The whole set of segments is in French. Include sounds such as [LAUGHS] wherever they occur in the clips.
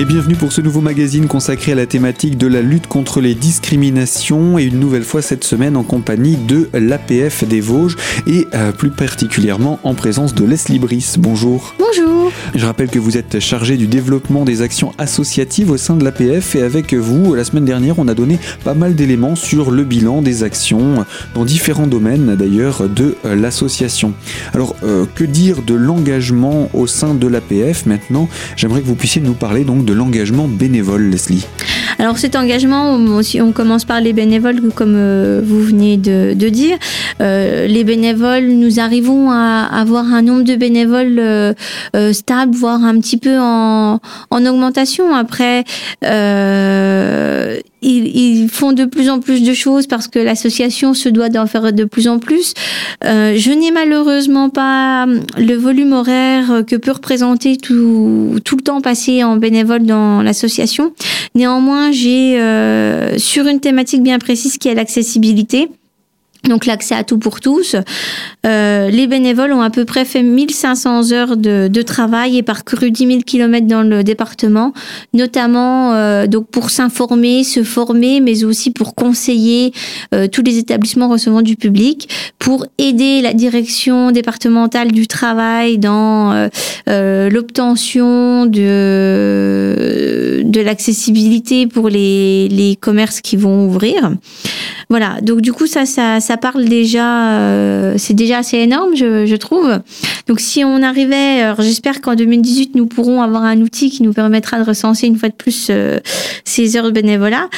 Et bienvenue pour ce nouveau magazine consacré à la thématique de la lutte contre les discriminations et une nouvelle fois cette semaine en compagnie de l'APF des Vosges et euh, plus particulièrement en présence de Leslie Brice. Bonjour. Bonjour. Je rappelle que vous êtes chargé du développement des actions associatives au sein de l'APF et avec vous, la semaine dernière, on a donné pas mal d'éléments sur le bilan des actions dans différents domaines d'ailleurs de euh, l'association. Alors, euh, que dire de l'engagement au sein de l'APF maintenant? J'aimerais que vous puissiez nous parler donc de l'engagement bénévole, Leslie. Alors cet engagement, on commence par les bénévoles, comme euh, vous venez de, dire. Euh, les bénévoles, nous arrivons à avoir un nombre de bénévoles euh, stable, voire un petit peu en, en augmentation. Après, ils, font de plus en plus de choses parce que l'association se doit d'en faire de plus en plus. Euh, je n'ai malheureusement pas le volume horaire que peut représenter tout, tout le temps passé en bénévole dans l'association. Néanmoins, j'ai euh, sur une thématique bien précise qui est l'accessibilité donc l'accès à tout pour tous. Euh, les bénévoles ont à peu près fait 1500 heures de, de travail et parcouru 10 000 kilomètres dans le département, notamment euh, donc pour s'informer, se former, mais aussi pour conseiller euh, tous les établissements recevant du public, pour aider la direction départementale du travail dans euh, euh, l'obtention de, de l'accessibilité pour les, les commerces qui vont ouvrir. Voilà, donc du coup ça, ça, ça parle déjà, euh, c'est déjà assez énorme, je, je, trouve. Donc si on arrivait, j'espère qu'en 2018 nous pourrons avoir un outil qui nous permettra de recenser une fois de plus euh, ces heures de bénévolat.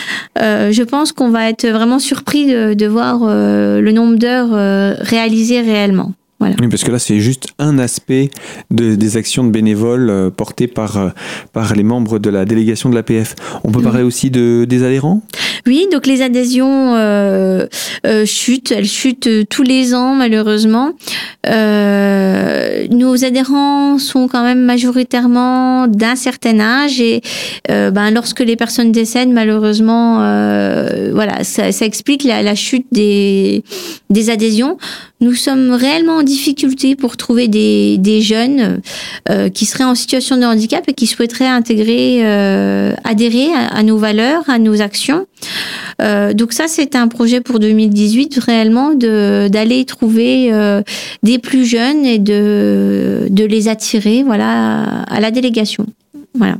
Euh, je pense qu'on va être vraiment surpris de, de voir euh, le nombre d'heures euh, réalisées réellement. Voilà. Oui, parce que là, c'est juste un aspect de, des actions de bénévoles euh, portées par, euh, par les membres de la délégation de l'APF. On peut parler aussi de, des adhérents? Oui, donc les adhésions euh, euh, chutent, elles chutent tous les ans, malheureusement. Euh, nos adhérents sont quand même majoritairement d'un certain âge et ben, lorsque les personnes décèdent, malheureusement, voilà, ça, ça explique la, la, chute des, des adhésions. Nous sommes réellement en difficulté pour trouver des, des jeunes euh, qui seraient en situation de handicap et qui souhaiteraient intégrer, euh, adhérer à, nos valeurs, à nos actions. Euh, donc ça, c'est un projet pour 2018 réellement d'aller trouver euh, des plus jeunes et de, de les attirer, voilà, à la délégation. Voilà.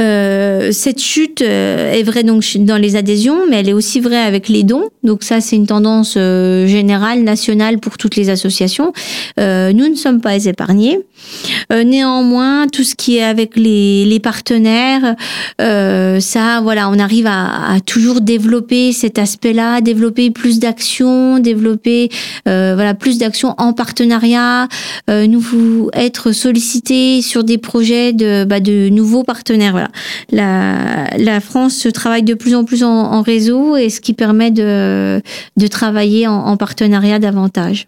Euh, cette chute euh, est vraie donc dans les adhésions, mais elle est aussi vraie avec les dons. Donc ça, c'est une tendance euh, générale, nationale pour toutes les associations. Nous ne sommes pas épargnés. Néanmoins, tout ce qui est avec les, les partenaires, ça, voilà, on arrive à, à toujours développer cet aspect-là, développer plus d'actions, développer voilà plus d'actions en partenariat, nous être sollicités sur des projets de, bah, de nouveaux partenaires. Voilà la, la France travaille de plus en plus en, en, réseau et ce qui permet de, de travailler en, en partenariat davantage.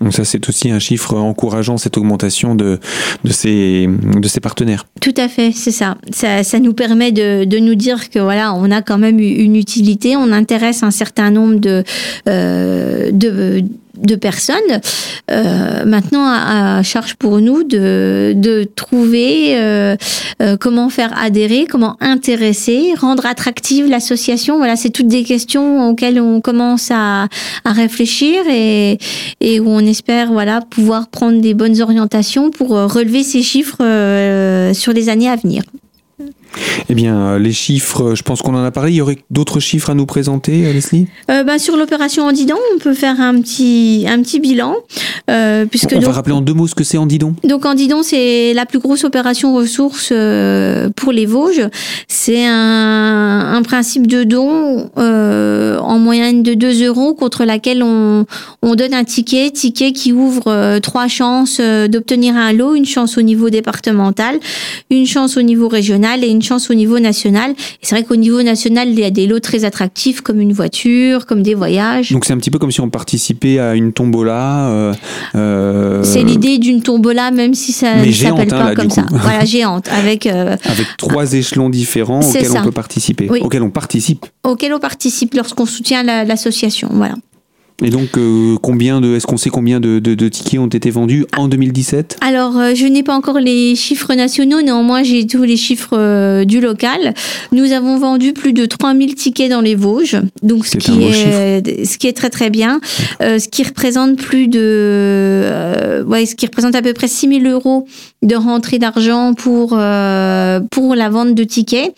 Donc ça, c'est aussi un chiffre encourageant, cette augmentation de, de, ces, de ces partenaires. Tout à fait, c'est ça. ça. Ça nous permet de, de nous dire que voilà, on a quand même une utilité, on intéresse un certain nombre de, euh, de de personnes. Euh, maintenant, à, à, charge pour nous de, de trouver euh, euh, comment faire adhérer, comment intéresser, rendre attractive l'association. Voilà, c'est toutes des questions auxquelles on commence à, à réfléchir et, et, où on espère voilà pouvoir prendre des bonnes orientations pour relever ces chiffres euh, sur les années à venir. Eh bien, les chiffres, je pense qu'on en a parlé. Il y aurait d'autres chiffres à nous présenter, Leslie? Euh, bah, Sur l'opération Andidon, on peut faire un petit, un petit bilan. Euh, puisque on donc, va rappeler en deux mots ce que c'est Andidon? Donc, Andidon, c'est la plus grosse opération ressources euh, pour les Vosges. C'est un, un, principe de don euh, en moyenne de 2 euros contre laquelle on, on donne un ticket, ticket qui ouvre euh, trois chances d'obtenir un lot, une chance au niveau départemental, une chance au niveau régional et une chance au niveau national. Et c'est vrai qu'au niveau national, il y a des lots très attractifs comme une voiture, comme des voyages. Donc c'est un petit peu comme si on participait à une tombola. Euh, euh... C'est l'idée d'une tombola, même si ça ne s'appelle pas hein, comme ça. [LAUGHS] Voilà, géante, avec euh... avec trois échelons différents auxquels ça. on peut participer, oui. auxquels on participe. Auxquels on participe lorsqu'on soutient l'association, la, voilà. Et donc, euh, combien de, est-ce qu'on sait combien de, de, tickets ont été vendus en 2017 Alors, euh, je n'ai pas encore les chiffres nationaux, néanmoins, j'ai tous les chiffres euh, du local. Nous avons vendu plus de 3000 tickets dans les Vosges, donc ce qui est, ce qui est très très bien, ce qui représente plus de, ouais, ce qui représente à peu près 6000 euros de rentrée d'argent pour pour la vente de tickets.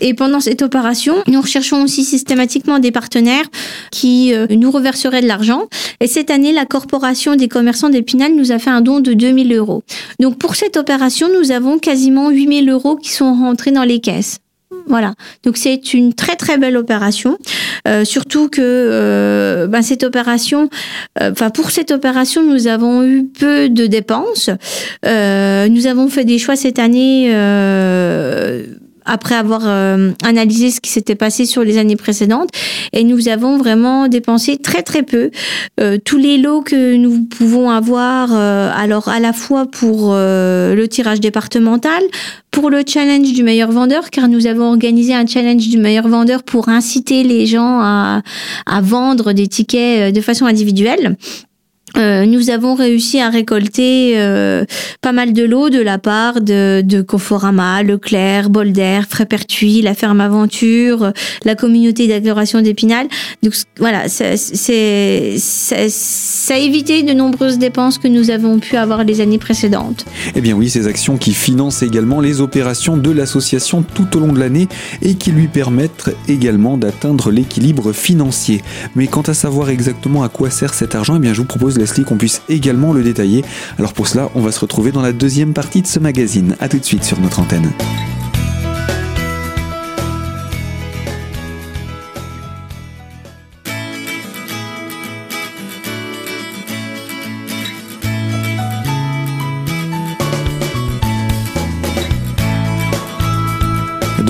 Et pendant cette opération, nous recherchons aussi systématiquement des partenaires qui nous reverseraient de l'argent. Et cette année, la Corporation des commerçants d'Épinal nous a fait un don de 2000 euros. Donc pour cette opération, nous avons quasiment 8000 euros qui sont rentrés dans les caisses. Voilà, donc c'est une très très belle opération, euh, surtout que euh, ben, cette opération, euh, enfin pour cette opération, nous avons eu peu de dépenses. nous avons fait des choix cette année après avoir euh, analysé ce qui s'était passé sur les années précédentes. Et nous avons vraiment dépensé très très peu. Euh, tous les lots que nous pouvons avoir, euh, alors à la fois pour le tirage départemental, pour le challenge du meilleur vendeur, car nous avons organisé un challenge du meilleur vendeur pour inciter les gens à, à vendre des tickets de façon individuelle. Euh, nous avons réussi à récolter euh, pas mal de lots de la part de, de Conforama, Leclerc, Bolder, Frépertuis, la Ferme Aventure, la communauté d'agglomération d'Épinal. Donc voilà, c'est ça a évité de nombreuses dépenses que nous avons pu avoir les années précédentes. Eh bien oui, ces actions qui financent également les opérations de l'association tout au long de l'année et qui lui permettent également d'atteindre l'équilibre financier. Mais quant à savoir exactement à quoi sert cet argent, eh bien je vous propose Qu'on puisse également le détailler. Alors pour cela, on va se retrouver dans la deuxième partie de ce magazine. A tout de suite sur notre antenne.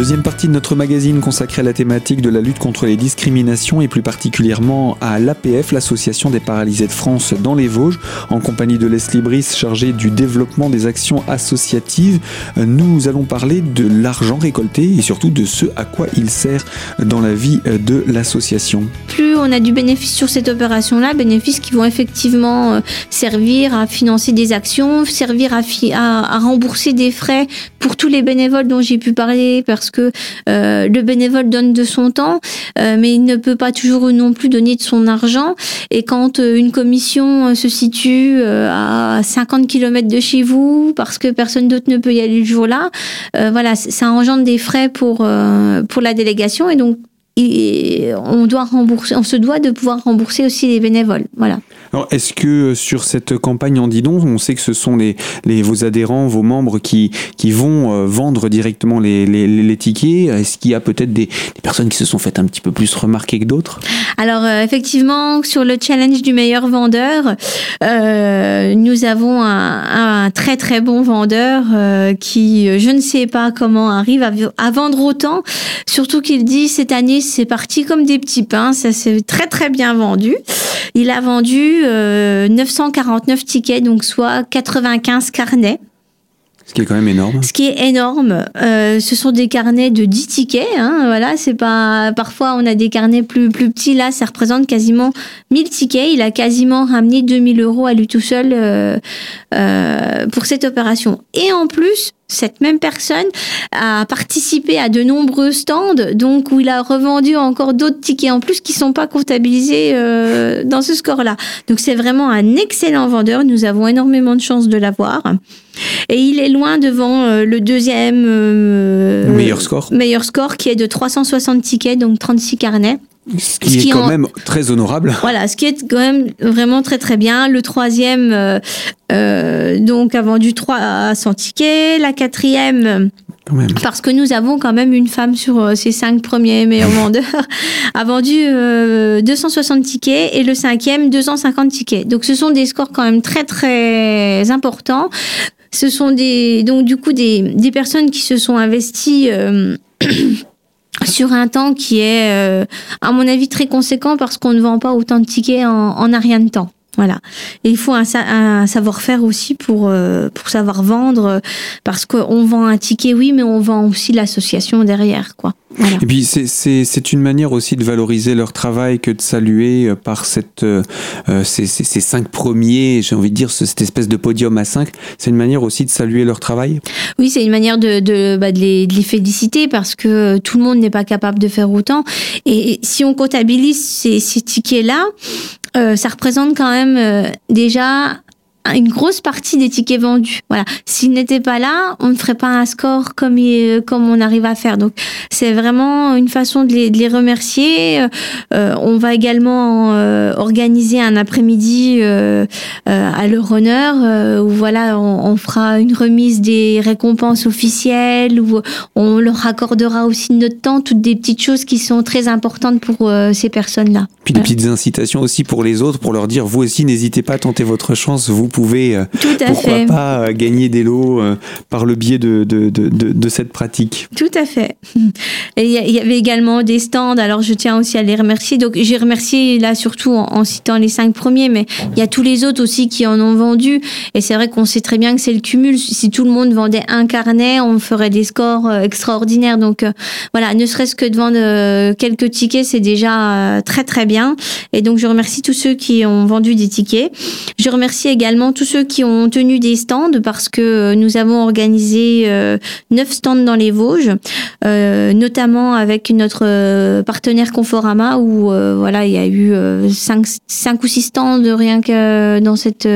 Deuxième partie de notre magazine consacrée à la thématique de la lutte contre les discriminations et plus particulièrement à l'APF, l'Association des paralysés de France dans les Vosges, en compagnie de Leslie Brice chargée du développement des actions associatives. Nous allons parler de l'argent récolté et surtout de ce à quoi il sert dans la vie de l'association. On a du bénéfice sur cette opération-là, bénéfices qui vont effectivement euh, servir à financer des actions, servir à, à, à rembourser des frais pour tous les bénévoles dont j'ai pu parler, parce que euh, le bénévole donne de son temps, euh, mais il ne peut pas toujours non plus donner de son argent. Et quand euh, une commission se situe à 50 km de chez vous, parce que personne d'autre ne peut y aller le jour-là, voilà, ça engendre des frais pour pour la délégation et donc on doit rembourser, on se doit de pouvoir rembourser aussi les bénévoles. Voilà. Alors, est-ce que euh, sur cette campagne en Didon, on sait que ce sont les, les vos adhérents, vos membres qui, qui vont euh, vendre directement les, les, les tickets Est-ce qu'il y a peut-être des, des, personnes qui se sont faites un petit peu plus remarquer que d'autres? Alors, euh, effectivement, sur le challenge du meilleur vendeur, euh, nous avons un, un, très très bon vendeur euh, qui, je ne sais pas comment, arrive à, à vendre autant. Surtout qu'il dit cette année, c'est parti comme des petits pains. Ça s'est très très bien vendu. Il a vendu 949 euh, tickets, donc soit 95 carnets. Ce qui est quand même énorme. Ce qui est énorme. Euh, ce sont des carnets de 10 tickets. Hein, voilà, c'est pas. Parfois, on a des carnets plus plus petits. Là, ça représente quasiment 1000 tickets. Il a quasiment ramené 2000 euros à lui tout seul euh, euh, pour cette opération. Et en plus, cette même personne a participé à de nombreux stands, donc où il a revendu encore d'autres tickets en plus qui sont pas comptabilisés euh, dans ce score-là. Donc c'est vraiment un excellent vendeur. Nous avons énormément de chance de l'avoir. Et il est loin devant euh, le deuxième euh, meilleur score. Meilleur score qui est de 360 tickets, donc 36 carnets. Ce qui, est quand même très honorable. [LAUGHS] Voilà, ce qui est quand même vraiment très très bien. Le troisième, euh, euh donc, a vendu 300 tickets. La quatrième, parce que nous avons quand même une femme sur euh, ces cinq premiers meilleurs [LAUGHS] vendeurs, a vendu euh, 260 tickets et le cinquième, 250 tickets. Donc, ce sont des scores quand même très très importants. Ce sont des, donc du coup des, des personnes qui se sont investies. Euh, sur un temps qui est, euh, à mon avis, très conséquent parce qu'on ne vend pas autant de tickets en, en rien de temps. Voilà. Et il faut un, un savoir-faire aussi pour, euh, pour savoir vendre, parce qu'on vend un ticket, oui, mais on vend aussi l'association derrière, quoi. Et puis c'est une manière aussi de valoriser leur travail que de saluer euh, par cette, euh, ces, ces, cinq premiers, j'ai envie de dire cette espèce de podium à cinq. C'est une manière aussi de saluer leur travail? Oui, c'est une manière de, de, bah, de, les, de, les, féliciter parce que tout le monde n'est pas capable de faire autant. Et si on comptabilise ces, ces tickets-là, euh, ça représente quand même euh, déjà une grosse partie des tickets vendus. Voilà. S'ils n'étaient pas là, on ne ferait pas un score comme, comme on arrive à faire. Donc, c'est vraiment une façon de les, de les remercier. Euh, on va également euh, organiser un après-midi euh, euh à leur honneur euh, où voilà, on, on, fera une remise des récompenses officielles où on leur accordera aussi notre temps, toutes des petites choses qui sont très importantes pour euh, ces personnes-là. Puis des petites incitations aussi pour les autres, pour leur dire, vous aussi, n'hésitez pas à tenter votre chance, vous pouvez, euh, pourquoi fait. pas, euh, gagner des lots euh, par le biais de, de, de, de, cette pratique. Tout à fait. Et il y avait également des stands, alors je tiens aussi à les remercier. Donc j'ai remercié là surtout en, en, citant les cinq premiers, mais il y a tous les autres aussi qui en ont vendu. Et c'est vrai qu'on sait très bien que c'est le cumul. Si tout le monde vendait un carnet, on ferait des scores extraordinaires. Donc voilà, ne serait-ce que de vendre quelques tickets, c'est déjà très très bien. Et donc je remercie tous ceux qui ont vendu des tickets. Je remercie également tous ceux qui ont tenu des stands parce que euh, nous avons organisé euh, neuf stands dans les Vosges, euh, notamment avec notre partenaire Conforama où voilà il y a eu cinq, cinq ou six stands rien que dans cette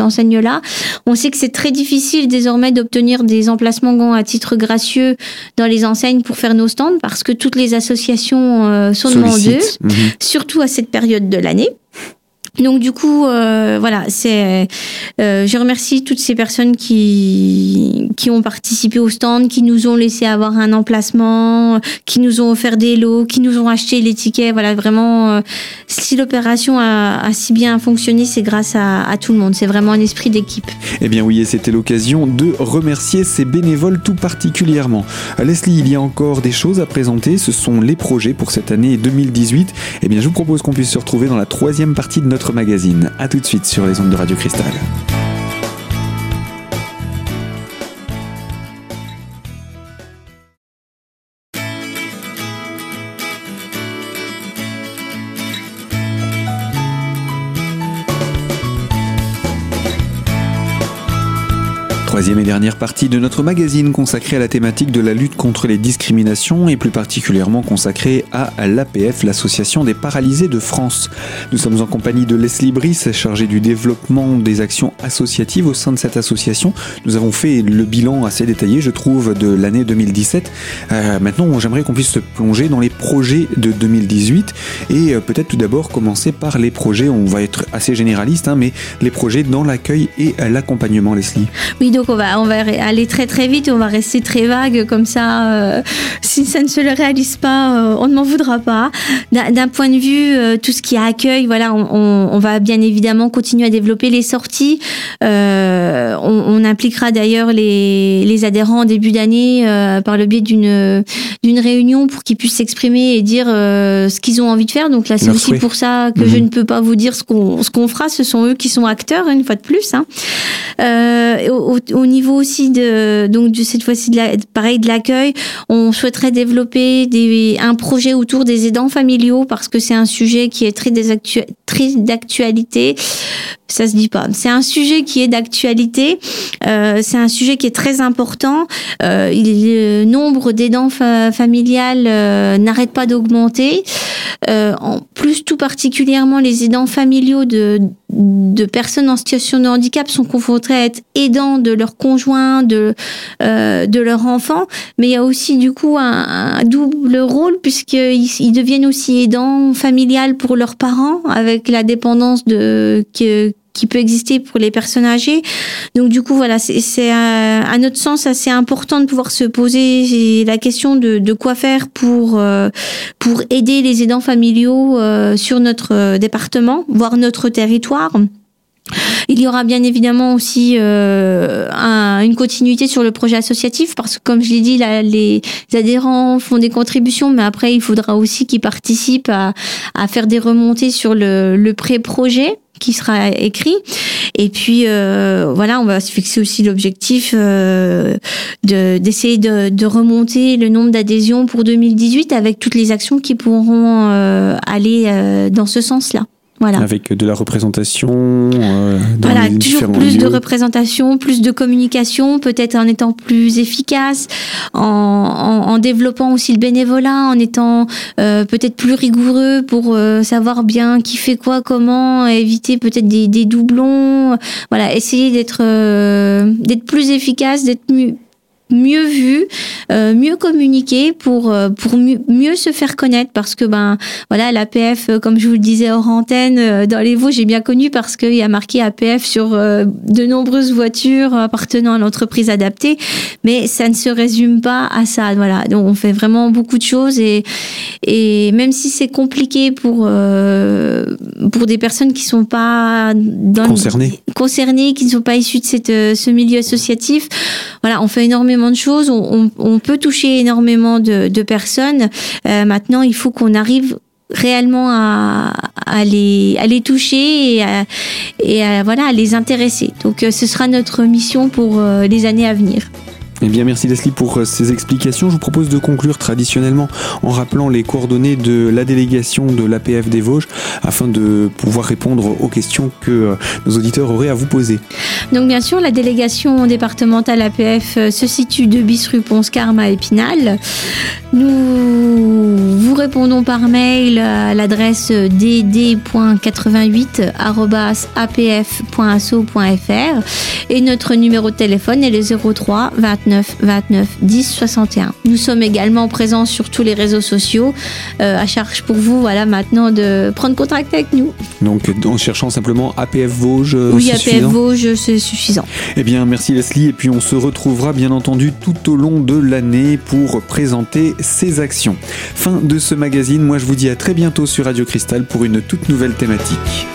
enseigne-là. On sait que c'est très difficile désormais d'obtenir des emplacements à titre gracieux dans les enseignes pour faire nos stands parce que toutes les associations sont demandeuses, mmh. surtout à cette période de l'année. Donc du coup, euh, voilà, c'est. Euh, je remercie toutes ces personnes qui qui ont participé au stand, qui nous ont laissé avoir un emplacement, qui nous ont offert des lots, qui nous ont acheté les tickets. Voilà, vraiment, euh, si l'opération a, a, si bien fonctionné, c'est grâce à, à, tout le monde. C'est vraiment un esprit d'équipe. Eh bien oui, et c'était l'occasion de remercier ces bénévoles tout particulièrement. Leslie, il y a encore des choses à présenter. Ce sont les projets pour cette année 2018. Eh bien, je vous propose qu'on puisse se retrouver dans la troisième partie de notre magazine. A tout de suite sur les ondes de Radio Cristal. Et dernière partie de notre magazine consacrée à la thématique de la lutte contre les discriminations et plus particulièrement consacrée à l'APF, l'Association des paralysés de France. Nous sommes en compagnie de Leslie Brice, chargée du développement des actions associatives au sein de cette association. Nous avons fait le bilan assez détaillé, je trouve, de l'année 2017. Euh, maintenant, j'aimerais qu'on puisse se plonger dans les projets de 2018 et euh, peut-être tout d'abord commencer par les projets, on va être assez généraliste, hein, mais les projets dans l'accueil et l'accompagnement, Leslie. Oui, donc on va, on va aller très très vite, on va rester très vague comme ça. Euh, si ça ne se le réalise pas, euh, on ne m'en voudra pas. D'un point de vue, euh, tout ce qui est accueil, voilà, on, on, on, va bien évidemment continuer à développer les sorties. On, on, impliquera d'ailleurs les, les, adhérents en début d'année par le biais d'une d'une réunion pour qu'ils puissent s'exprimer et dire ce qu'ils ont envie de faire. Donc là, c'est aussi pour ça que mmh. je mhm. ne peux pas vous dire ce qu'on ce qu'on fera. Ce sont eux qui sont acteurs une fois de plus. Hein. Au, au, niveau aussi de donc cette fois-ci de la, pareil de l'accueil, on souhaiterait développer un projet autour des aidants familiaux parce que c'est un sujet qui est très très d'actualité. Ça se dit pas. C'est un sujet qui est d'actualité. Euh, c'est un sujet qui est très important. Euh, le nombre d'aidants fa familiales euh, n'arrête pas d'augmenter. Euh, en plus, tout particulièrement, les aidants familiaux de, de personnes en situation de handicap sont confrontés à être aidants de leur conjoint, de, euh, de leur enfant. Mais il y a aussi du coup un, un double rôle puisqu'ils ils deviennent aussi aidants familiales pour leurs parents avec la dépendance de que qui peut exister pour les personnes âgées. Donc du coup, voilà, c'est à notre sens assez important de pouvoir se poser la question de, de quoi faire pour euh, pour aider les aidants familiaux euh, sur notre département, voire notre territoire. Il y aura bien évidemment aussi euh, un, une continuité sur le projet associatif parce que comme je l'ai dit, là, les adhérents font des contributions, mais après il faudra aussi qu'ils participent à, faire des remontées sur le, pré-projet qui sera écrit. Et puis euh, voilà, on va se fixer aussi l'objectif euh, d'essayer de, de, remonter le nombre d'adhésions pour 2018 avec toutes les actions qui pourront euh, aller euh, dans ce sens-là. Voilà. Avec de la représentation. Euh, dans voilà, toujours plus de représentation, plus de communication, peut-être en étant plus efficace, en, en, en, développant aussi le bénévolat, en étant euh, peut-être plus rigoureux pour euh, savoir bien qui fait quoi, comment, éviter peut-être des, des doublons. Voilà, essayer d'être euh, d'être plus efficace, d'être mieux mieux vu, euh, mieux communiquer pour euh, pour mieux, mieux, se faire connaître parce que ben voilà l'APF euh, comme je vous le disais hors antenne euh, dans les Vosges j'ai bien connu parce qu'il y a marqué APF sur de nombreuses voitures appartenant à l'entreprise adaptée mais ça ne se résume pas à ça voilà. Donc on fait vraiment beaucoup de choses et et même si c'est compliqué pour pour des personnes qui sont pas dans concernées. concernées qui ne sont pas issues de cette ce milieu associatif voilà on fait énormément de choses, on, peut toucher énormément de, personnes. Euh, maintenant, il faut qu'on arrive réellement à, les, toucher et, à, et à, voilà, à les intéresser. Donc euh, ce sera notre mission pour euh, les années à venir. Eh bien, merci Leslie pour euh, ces explications. Je vous propose de conclure traditionnellement en rappelant les coordonnées de la délégation de l'APF des Vosges afin de pouvoir répondre aux questions que euh, nos auditeurs auraient à vous poser. Donc, bien sûr, la délégation départementale APF euh, se situe de bis rue Ponce Carma Épinal. Nous vous répondons par mail à l'adresse dd.88@apf.asso.fr et notre numéro de téléphone est le 03 29 29 10 61. Nous sommes également présents sur tous les réseaux sociaux. Euh, à charge pour vous, voilà, maintenant de prendre contact avec nous. Donc, en cherchant simplement APF Vosges, euh, oui, APF suffisant. Vosges, c'est suffisant. Eh bien, merci Leslie. Et puis, on se retrouvera bien entendu tout au long de l'année pour présenter ces actions. Fin de ce magazine. Moi, je vous dis à très bientôt sur Radio Cristal pour une toute nouvelle thématique.